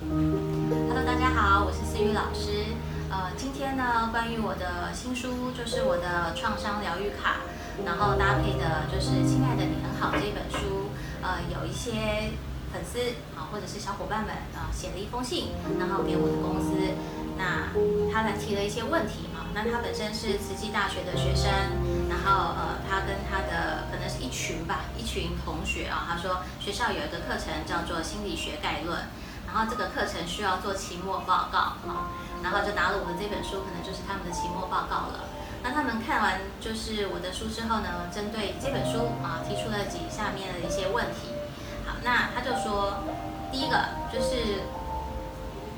Hello，大家好，我是思雨老师。呃，今天呢，关于我的新书，就是我的创伤疗愈卡，然后搭配的就是《亲爱的你很好》这本书。呃，有一些粉丝啊，或者是小伙伴们啊，写了一封信，然后给我的公司。那他来提了一些问题嘛？那他本身是慈济大学的学生，然后呃，他跟他的可能是一群吧，一群同学啊，他说学校有一个课程叫做心理学概论，然后这个课程需要做期末报告啊，然后就拿了我的这本书，可能就是他们的期末报告了。那他们看完就是我的书之后呢，针对这本书啊，提出了几下面的一些问题。好，那他就说，第一个就是，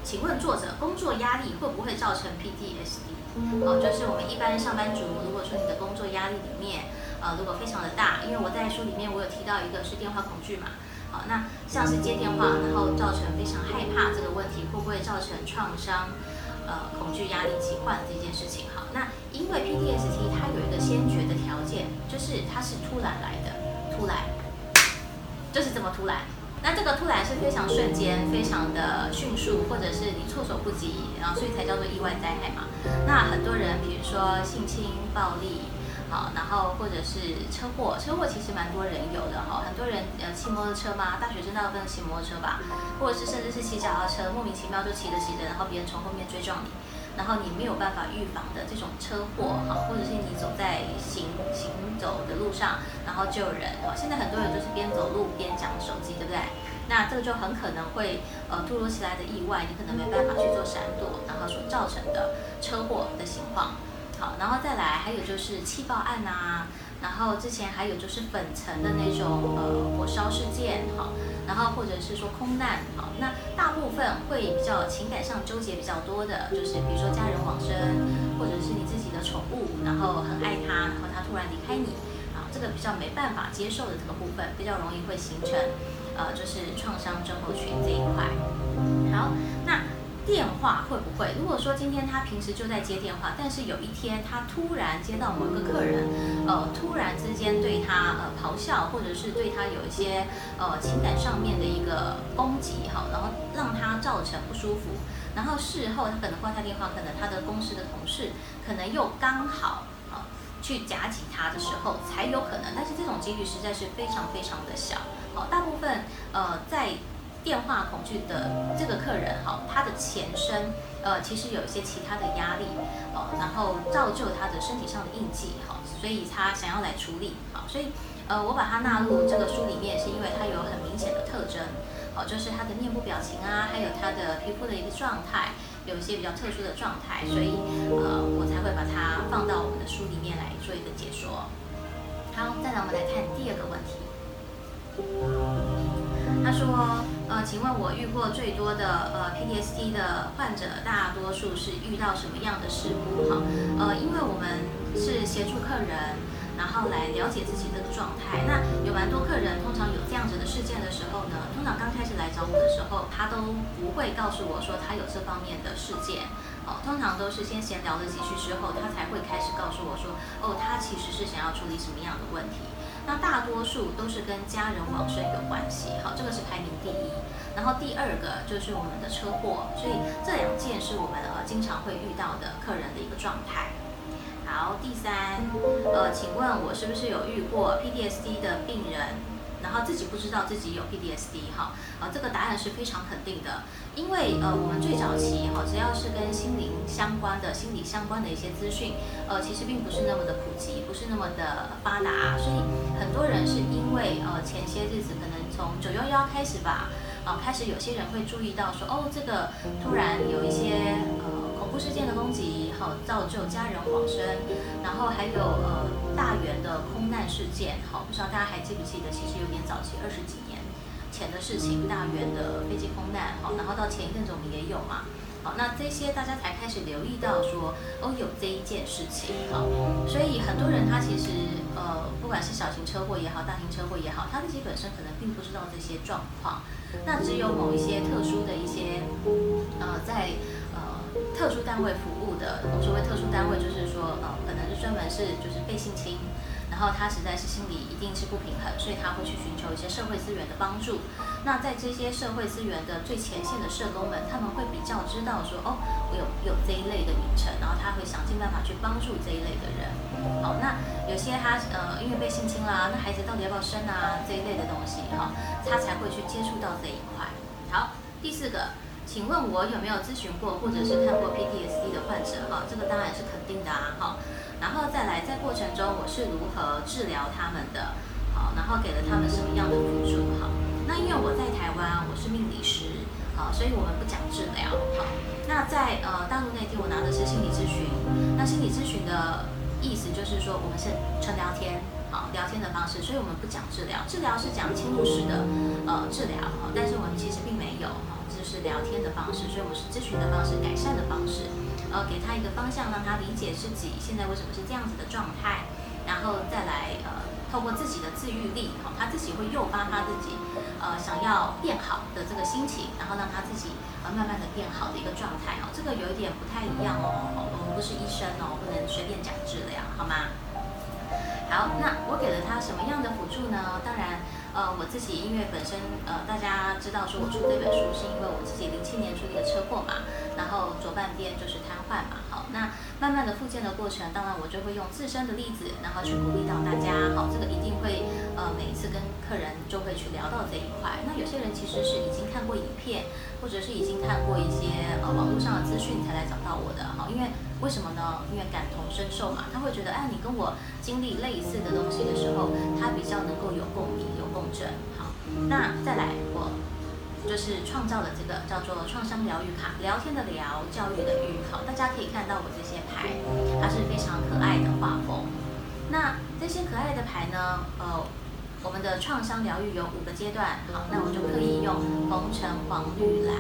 请问作者，工作压力会不会造成 PTSD？哦，就是我们一般上班族，如果说你的工作压力里面，呃，如果非常的大，因为我在书里面我有提到一个是电话恐惧嘛。好，那像是接电话，然后造成非常害怕这个问题，会不会造成创伤？呃，恐惧、压力、疾患这件事情，好，那因为 PTSD 它有一个先决的条件，就是它是突然来的，突然，就是这么突然。那这个突然是非常瞬间、非常的迅速，或者是你措手不及，然后所以才叫做意外灾害嘛。那很多人，比如说性侵、暴力。好，然后或者是车祸，车祸其实蛮多人有的哈，很多人呃骑摩托车嘛，大学生大部分骑摩托车吧，或者是甚至是骑脚踏车，莫名其妙就骑着骑着，然后别人从后面追撞你，然后你没有办法预防的这种车祸哈，或者是你走在行行走的路上，然后救人哈，现在很多人都是边走路边讲手机，对不对？那这个就很可能会呃突如其来的意外，你可能没办法去做闪躲，然后所造成的车祸的情况。好，然后再来，还有就是气爆案呐，然后之前还有就是粉尘的那种呃火烧事件，好，然后或者是说空难，好，那大部分会比较情感上纠结比较多的，就是比如说家人往生，或者是你自己的宠物，然后很爱它，然后它突然离开你，啊，这个比较没办法接受的这个部分，比较容易会形成呃就是创伤症候群这一块。好，那。电话会不会？如果说今天他平时就在接电话，但是有一天他突然接到某个客人，呃，突然之间对他呃咆哮，或者是对他有一些呃情感上面的一个攻击哈，然后让他造成不舒服，然后事后他可能挂下电话，可能他的公司的同事可能又刚好啊去夹击他的时候才有可能，但是这种几率实在是非常非常的小，好，大部分呃在。电话恐惧的这个客人，哈，他的前身，呃，其实有一些其他的压力，哦，然后造就他的身体上的印记，哈，所以他想要来处理，好，所以，呃，我把它纳入这个书里面，是因为它有很明显的特征，好，就是他的面部表情啊，还有他的皮肤的一个状态，有一些比较特殊的状态，所以，呃，我才会把它放到我们的书里面来做一个解说。好，再来我们来看第二个问题。他说：“呃，请问我遇过最多的呃 PTSD 的患者，大多数是遇到什么样的事故？哈，呃，因为我们是协助客人，然后来了解自己这个状态。那有蛮多客人，通常有这样子的事件的时候呢，通常刚开始来找我的时候，他都不会告诉我说他有这方面的事件。哦，通常都是先闲聊了几句之后，他才会开始告诉我说，哦，他其实是想要处理什么样的问题。”那大多数都是跟家人往生有关系，好，这个是排名第一。然后第二个就是我们的车祸，所以这两件是我们呃经常会遇到的客人的一个状态。好，第三，呃，请问我是不是有遇过 PTSD 的病人？然后自己不知道自己有 PDSD 哈，啊，这个答案是非常肯定的，因为呃，我们最早期哈，只要是跟心灵相关的、心理相关的一些资讯，呃，其实并不是那么的普及，不是那么的发达，所以很多人是因为呃前些日子可能从九幺幺开始吧，啊，开始有些人会注意到说，哦，这个突然有一些呃。怖事件的攻击，好造就家人往生，然后还有呃大元的空难事件，好不知道大家还记不记得？其实有点早期，二十几年前的事情，大元的飞机空难，好，然后到前一阵子我们也有嘛，好，那这些大家才开始留意到说，哦有这一件事情，好，所以很多人他其实呃不管是小型车祸也好，大型车祸也好，他自己本身可能并不知道这些状况，那只有某一些特殊的一些呃在。特殊单位服务的，我所谓特殊单位，就是说，呃，可能是专门是就是被性侵，然后他实在是心里一定是不平衡，所以他会去寻求一些社会资源的帮助。那在这些社会资源的最前线的社工们，他们会比较知道说，哦，我有有这一类的名称，然后他会想尽办法去帮助这一类的人。好，那有些他呃因为被性侵啦，那孩子到底要不要生啊这一类的东西，哈，他才会去接触到这一块。好，第四个，请问我有没有咨询过或者是看过 PTSD 的患者？哈，这个当然是肯定的啊，哈。然后再来，在过程中我是如何治疗他们的？好，然后给了他们什么样的辅助？哈。那因为我在台湾，我是命理师，好，所以我们不讲治疗，好。那在呃大陆内地，我拿的是心理咨询。那心理咨询的意思就是说，我们是纯聊天，好，聊天的方式，所以我们不讲治疗。治疗是讲侵入式的呃治疗，哈，但是我们其实并没有，就是聊天的方式，所以我是咨询的方式，改善的方式，呃，给他一个方向，让他理解自己现在为什么是这样子的状态，然后再来呃。透过自己的自愈力，哈，他自己会诱发他自己，呃，想要变好的这个心情，然后让他自己呃慢慢的变好的一个状态，哦，这个有一点不太一样哦，我们不是医生哦，不能随便讲治疗，好吗？好，那我给了他什么样的辅助呢？当然。呃，我自己因为本身呃，大家知道说我出这本书是因为我自己零七年出一个车祸嘛，然后左半边就是瘫痪嘛，好，那慢慢的复健的过程，当然我就会用自身的例子，然后去鼓励到大家，好，这个一定会呃每一次跟客人就会去聊到这一块。那有些人其实是已经看过影片，或者是已经看过一些呃网络上的资讯才来找到我的，好，因为为什么呢？因为感同身受嘛，他会觉得哎，你跟我经历类似的东西的时候，他比较能够有共鸣，有共振。好，那再来，我就是创造了这个叫做创伤疗愈卡，聊天的聊，教育的育。好，大家可以看到我这些牌，它是非常可爱的画风。那这些可爱的牌呢，呃，我们的创伤疗愈有五个阶段。好，那我就刻意用红橙黄绿蓝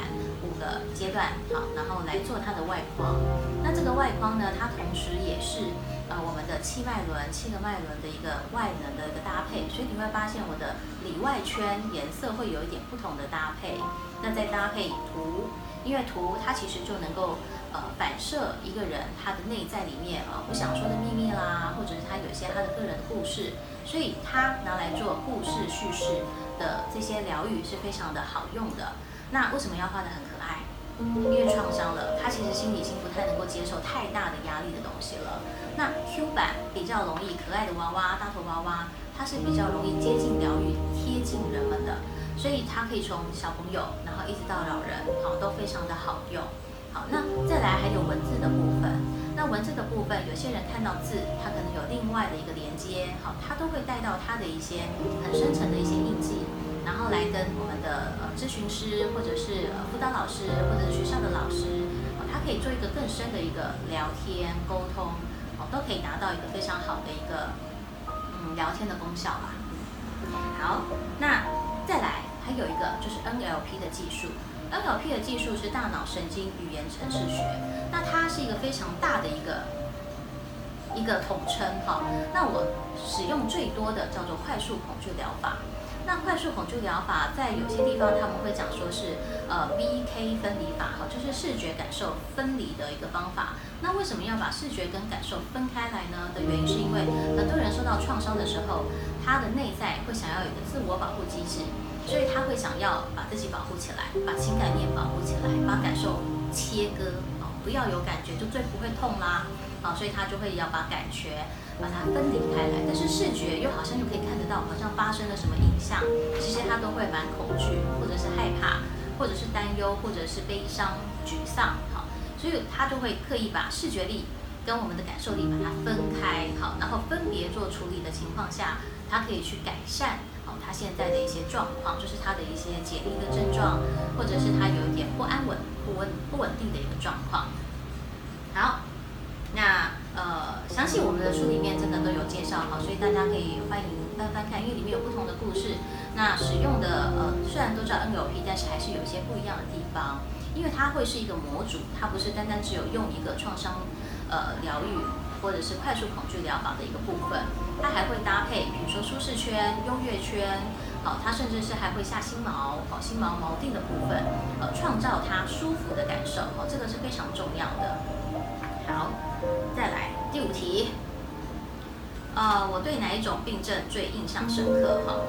个阶段，好，然后来做它的外框。那这个外框呢，它同时也是。呃，我们的气脉轮，七个脉轮的一个外能的一个搭配，所以你会发现我的里外圈颜色会有一点不同的搭配。那再搭配图，因为图它其实就能够呃反射一个人他的内在里面啊不想说的秘密啦，或者是他有一些他的个人的故事，所以他拿来做故事叙事的这些疗愈是非常的好用的。那为什么要画的很可爱？因为创伤了，他其实心里已经不太能够接受太大的压力的东西了。那 Q 版比较容易，可爱的娃娃、大头娃娃，它是比较容易接近疗愈、贴近人们的，所以它可以从小朋友，然后一直到老人，好都非常的好用。好，那再来还有文字的部分。那文字的部分，有些人看到字，他可能有另外的一个连接，好，他都会带到他的一些很深层的一些印记。然后来跟我们的呃咨询师，或者是呃辅导老师，或者是学校的老师，哦，他可以做一个更深的一个聊天沟通，哦，都可以达到一个非常好的一个嗯聊天的功效吧。好，那再来还有一个就是 NLP 的技术，NLP 的技术是大脑神经语言程式学，那它是一个非常大的一个一个统称哈。那我使用最多的叫做快速恐惧疗法。那快速恐惧疗法在有些地方他们会讲说是呃 VK 分离法哈，就是视觉感受分离的一个方法。那为什么要把视觉跟感受分开来呢？的原因是因为很多人受到创伤的时候，他的内在会想要有一个自我保护机制，所以他会想要把自己保护起来，把情感面保护起来，把感受切割哦，不要有感觉就最不会痛啦。好，所以他就会要把感觉。把它分离开来，但是视觉又好像又可以看得到，好像发生了什么影像，其实他都会蛮恐惧，或者是害怕，或者是担忧，或者是悲伤、沮丧，好，所以他就会刻意把视觉力跟我们的感受力把它分开，好，然后分别做处理的情况下，他可以去改善，好，他现在的一些状况，就是他的一些解离的症状，或者是他有一点不安稳、不稳、不稳定的一个状况，好，呃，相信我们的书里面真的都有介绍哈，所以大家可以欢迎翻翻看，因为里面有不同的故事。那使用的呃，虽然都叫 NLP，但是还是有一些不一样的地方，因为它会是一个模组，它不是单单只有用一个创伤呃疗愈或者是快速恐惧疗法的一个部分，它还会搭配，比如说舒适圈、优越圈，好，它甚至是还会下心锚，好，心锚锚定的部分，呃，创造它舒服的感受，好，这个是非常重要的。好，再来第五题。呃，我对哪一种病症最印象深刻？哈，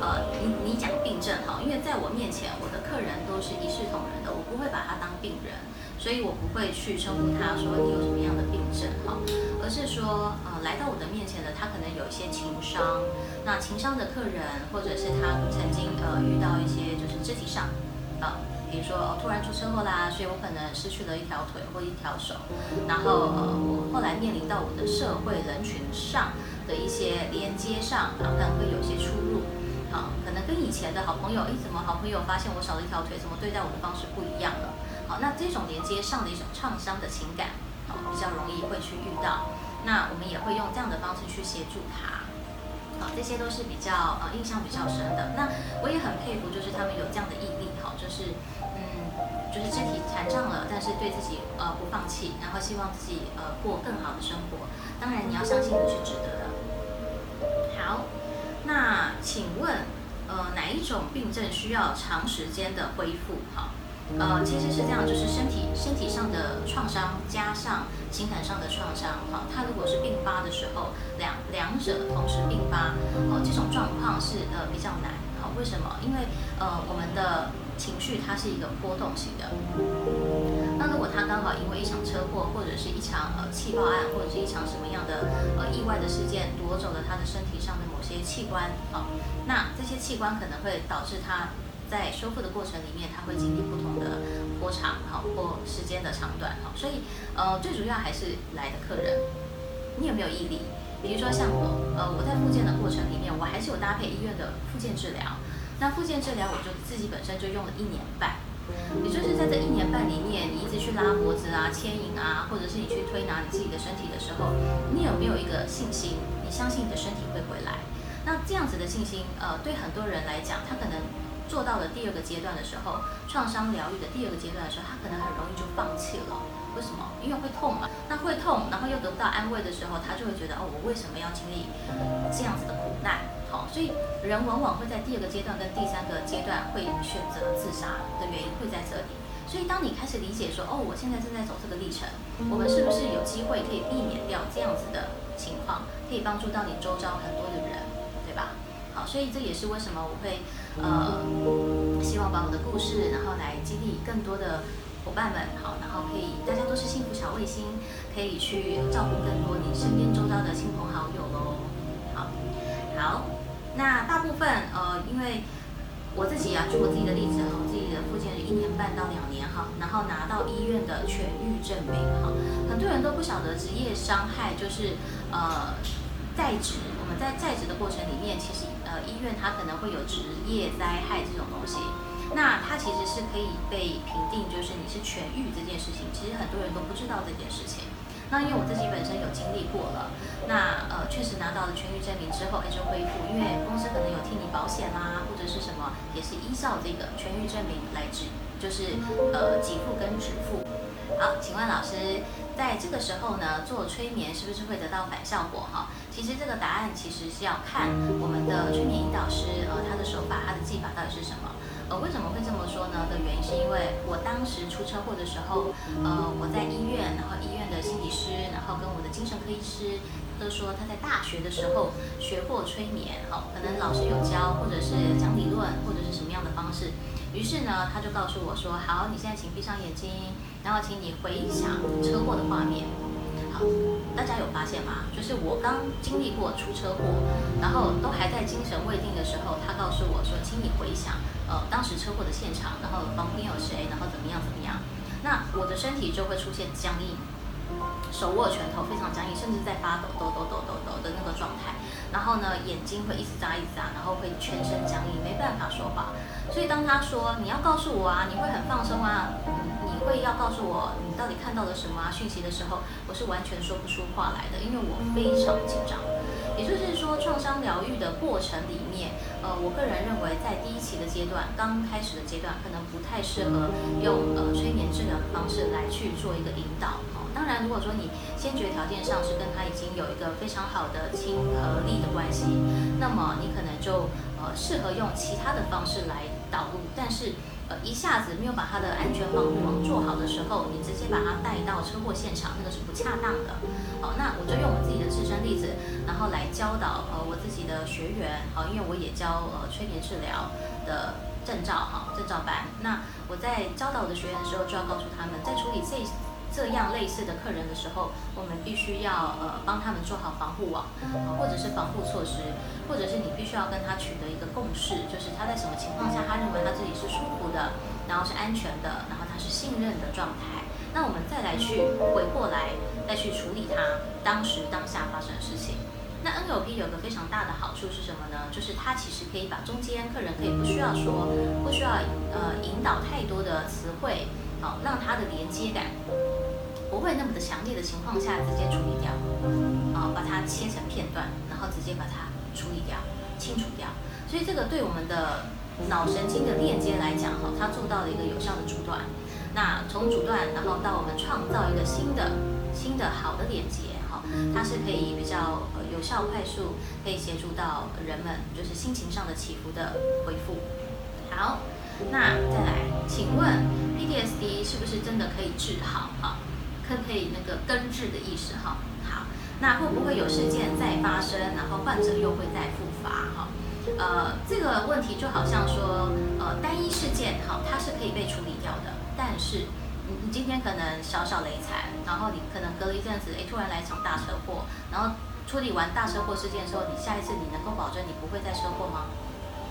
呃，你你讲病症哈，因为在我面前，我的客人都是一视同仁的，我不会把他当病人，所以我不会去称呼他说你有什么样的病症哈，而是说呃来到我的面前的他可能有一些情伤，那情伤的客人或者是他曾经呃遇到一些就是肢体上啊。比如说哦，突然出车祸啦，所以我可能失去了一条腿或一条手，然后呃，我后来面临到我的社会人群上的一些连接上，可能会有一些出入，啊，可能跟以前的好朋友，哎，怎么好朋友发现我少了一条腿，怎么对待我的方式不一样了？好，那这种连接上的一种创伤的情感，好，比较容易会去遇到，那我们也会用这样的方式去协助他，好，这些都是比较呃印象比较深的。那我也很佩服，就是他们有这样的毅力，好，就是。就是肢体残障了，但是对自己呃不放弃，然后希望自己呃过更好的生活。当然你要相信你是值得的。好，那请问呃哪一种病症需要长时间的恢复？哈，呃其实是这样，就是身体身体上的创伤加上情感上的创伤，哈，它如果是并发的时候，两两者同时并发，哦这种状况是呃比较难。好，为什么？因为呃我们的情绪它是一个波动型的，那如果他刚好因为一场车祸或者是一场呃气爆案或者是一场什么样的呃意外的事件夺走了他的身体上的某些器官啊，那这些器官可能会导致他在修复的过程里面他会经历不同的波长哈或时间的长短哈，所以呃最主要还是来的客人，你有没有毅力？比如说像我呃我在复健的过程里面，我还是有搭配医院的复健治疗。那复健治疗，我就自己本身就用了一年半，也就是在这一年半里面，你一直去拉脖子啊、牵引啊，或者是你去推拿你自己的身体的时候，你有没有一个信心？你相信你的身体会回来？那这样子的信心，呃，对很多人来讲，他可能做到了第二个阶段的时候，创伤疗愈的第二个阶段的时候，他可能很容易就放弃了。为什么？因为会痛嘛。那会痛，然后又得不到安慰的时候，他就会觉得哦，我为什么要经历这样子的苦难？好，所以人往往会在第二个阶段跟第三个阶段会选择自杀的原因会在这里。所以当你开始理解说，哦，我现在正在走这个历程，我们是不是有机会可以避免掉这样子的情况，可以帮助到你周遭很多的人，对吧？好，所以这也是为什么我会呃希望把我的故事，然后来激励更多的伙伴们，好，然后可以大家都是幸福小卫星，可以去照顾更多你身边周遭的亲朋好友喽。好，好。那大部分呃，因为我自己啊，举我自己的例子哈，自己的父亲是一年半到两年哈，然后拿到医院的痊愈证明哈，很多人都不晓得职业伤害就是呃在职，我们在在职的过程里面，其实呃医院它可能会有职业灾害这种东西，那它其实是可以被评定，就是你是痊愈这件事情，其实很多人都不知道这件事情。那因为我自己本身有经历过了，那呃确实拿到了痊愈证明之后，哎就恢复，因为公司可能有替你保险啦，或者是什么，也是依照这个痊愈证明来支，就是呃给付跟支付。好，请问老师，在这个时候呢，做催眠是不是会得到反效果哈？其实这个答案其实是要看我们的催眠引导师呃他的手法，他的技法到底是什么。呃，为什么会这么说呢？的原因是因为我当时出车祸的时候，呃，我在医院，然后医院的心理师，然后跟我的精神科医师都说他在大学的时候学过催眠，好，可能老师有教，或者是讲理论，或者是什么样的方式。于是呢，他就告诉我说，好，你现在请闭上眼睛，然后请你回想车祸的画面。好，大家有发现吗？就是我刚经历过出车祸，然后都还在精神未定的时候，他告诉我说，请你回想。呃，当时车祸的现场，然后旁边有谁，然后怎么样怎么样，那我的身体就会出现僵硬，手握拳头非常僵硬，甚至在发抖，抖抖抖抖抖的那个状态。然后呢，眼睛会一直眨一直眨，然后会全身僵硬，没办法说话。所以当他说你要告诉我啊，你会很放松啊，你会要告诉我你到底看到了什么啊讯息的时候，我是完全说不出话来的，因为我非常紧张。也就是说，创伤疗愈的过程里面，呃，我个人认为，在第一期的阶段，刚开始的阶段，可能不太适合用呃催眠治疗的方式来去做一个引导。哦，当然，如果说你先决条件上是跟他已经有一个非常好的亲和力的关系，那么你可能就呃适合用其他的方式来导入。但是，呃，一下子没有把他的安全防护网做好的时候，你直接把他带到车祸现场，那个是不恰当的。好，那后来教导呃我自己的学员，好，因为我也教呃催眠治疗的证照哈，证照班。那我在教导我的学员的时候，就要告诉他们，在处理这这样类似的客人的时候，我们必须要呃帮他们做好防护网，或者是防护措施，或者是你必须要跟他取得一个共识，就是他在什么情况下他认为他自己是舒服的。然后是安全的，然后他是信任的状态，那我们再来去回过来，再去处理他当时当下发生的事情。那 NLP 有个非常大的好处是什么呢？就是它其实可以把中间客人可以不需要说，不需要呃引导太多的词汇，好让他的连接感不会那么的强烈的情况下直接处理掉，啊把它切成片段，然后直接把它处理掉、清除掉。所以这个对我们的。脑神经的链接来讲，哈，它做到了一个有效的阻断。那从阻断，然后到我们创造一个新的、新的好的连接，它是可以比较有效、快速，可以协助到人们就是心情上的起伏的恢复。好，那再来，请问 PTSD 是不是真的可以治好？哈，可不可以那个根治的意思？哈，好，那会不会有事件再发生，然后患者又会再复发？哈？呃，这个问题就好像说，呃，单一事件好，它是可以被处理掉的。但是，你你今天可能小小雷残，然后你可能隔了一阵子，哎，突然来一场大车祸，然后处理完大车祸事件之后，你下一次你能够保证你不会再车祸吗？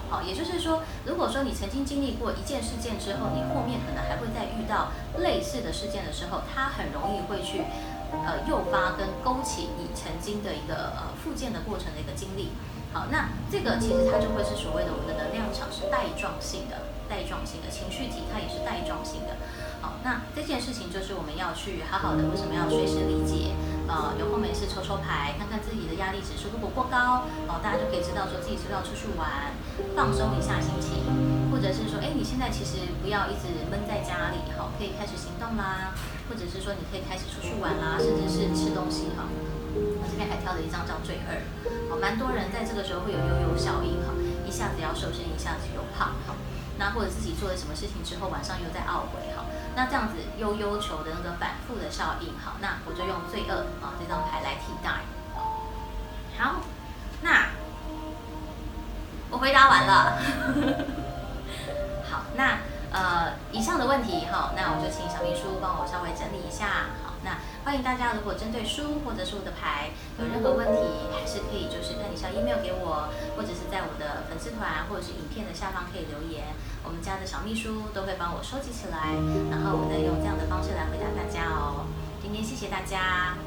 好，也就是说，如果说你曾经经历过一件事件之后，你后面可能还会再遇到类似的事件的时候，它很容易会去呃诱发跟勾起你曾经的一个呃复健的过程的一个经历。好，那这个其实它就会是所谓的我们的能量场是带状性的，带状性的情绪体它也是带状性的。好，那这件事情就是我们要去好好的，为什么要随时理解？呃，有空没事抽抽牌，看看自己的压力指数如果过高，哦，大家就可以知道说自己是不是要出去玩，放松一下心情，或者是说，哎，你现在其实不要一直闷在家里，好，可以开始行动啦，或者是说你可以开始出去玩啦，甚至是吃东西，哈。我这边还挑了一张叫最二，好，蛮多人在这个时候会有悠悠效应哈，一下子要瘦身，一下子又胖哈，那或者自己做了什么事情之后，晚上又在懊悔哈，那这样子悠悠球的那个反复的效应好，那我就用罪恶啊这张牌来替代。好，那我回答完了。好，那呃以上的问题哈，那我就请小秘书帮我稍微整理一下。好那欢迎大家如果针对书或者是我的牌有任何问题还是可以就是看一下 email 给我或者是在我的粉丝团或者是影片的下方可以留言。我们家的小秘书都会帮我收集起来然后我再用这样的方式来回答大家哦。今天谢谢大家。